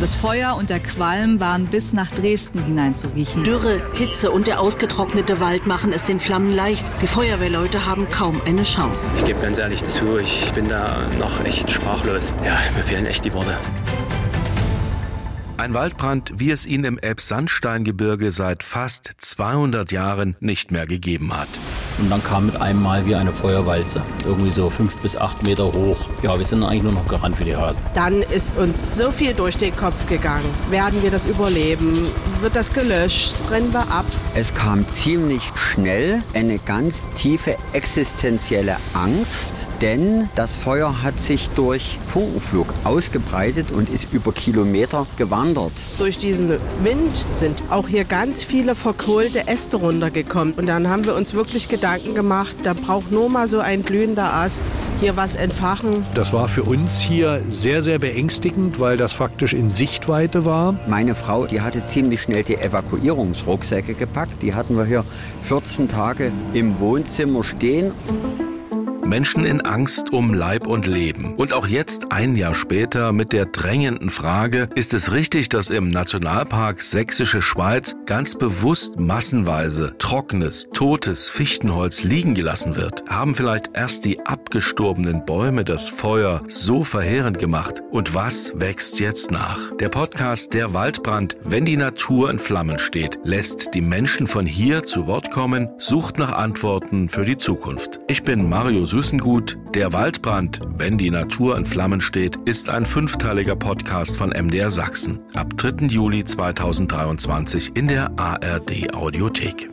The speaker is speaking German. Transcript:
Das Feuer und der Qualm waren bis nach Dresden hinein zu riechen. Dürre, Hitze und der ausgetrocknete Wald machen es den Flammen leicht. Die Feuerwehrleute haben kaum eine Chance. Ich gebe ganz ehrlich zu, ich bin da noch echt sprachlos. Ja, mir fehlen echt die Worte. Ein Waldbrand, wie es ihn im Elbsandsteingebirge seit fast 200 Jahren nicht mehr gegeben hat. Und dann kam mit einem Mal wie eine Feuerwalze. Irgendwie so fünf bis acht Meter hoch. Ja, wir sind eigentlich nur noch gerannt wie die Hasen. Dann ist uns so viel durch den Kopf gegangen. Werden wir das überleben? Wird das gelöscht? Brennen wir ab? Es kam ziemlich schnell eine ganz tiefe existenzielle Angst, denn das Feuer hat sich durch Funkenflug ausgebreitet und ist über Kilometer gewandert. Durch diesen Wind sind auch hier ganz viele verkohlte Äste runtergekommen. Und dann haben wir uns wirklich gedacht, Gedanken gemacht, da braucht nur mal so ein glühender Ast hier was entfachen. Das war für uns hier sehr, sehr beängstigend, weil das faktisch in Sichtweite war. Meine Frau, die hatte ziemlich schnell die Evakuierungsrucksäcke gepackt. Die hatten wir hier 14 Tage im Wohnzimmer stehen. Menschen in Angst um Leib und Leben. Und auch jetzt, ein Jahr später, mit der drängenden Frage, ist es richtig, dass im Nationalpark Sächsische Schweiz ganz bewusst massenweise trockenes, totes Fichtenholz liegen gelassen wird? Haben vielleicht erst die abgestorbenen Bäume das Feuer so verheerend gemacht? Und was wächst jetzt nach? Der Podcast Der Waldbrand, wenn die Natur in Flammen steht, lässt die Menschen von hier zu Wort kommen, sucht nach Antworten für die Zukunft. Ich bin Mario Süß Süßengut, Der Waldbrand, wenn die Natur in Flammen steht, ist ein fünfteiliger Podcast von MDR Sachsen. Ab 3. Juli 2023 in der ARD Audiothek.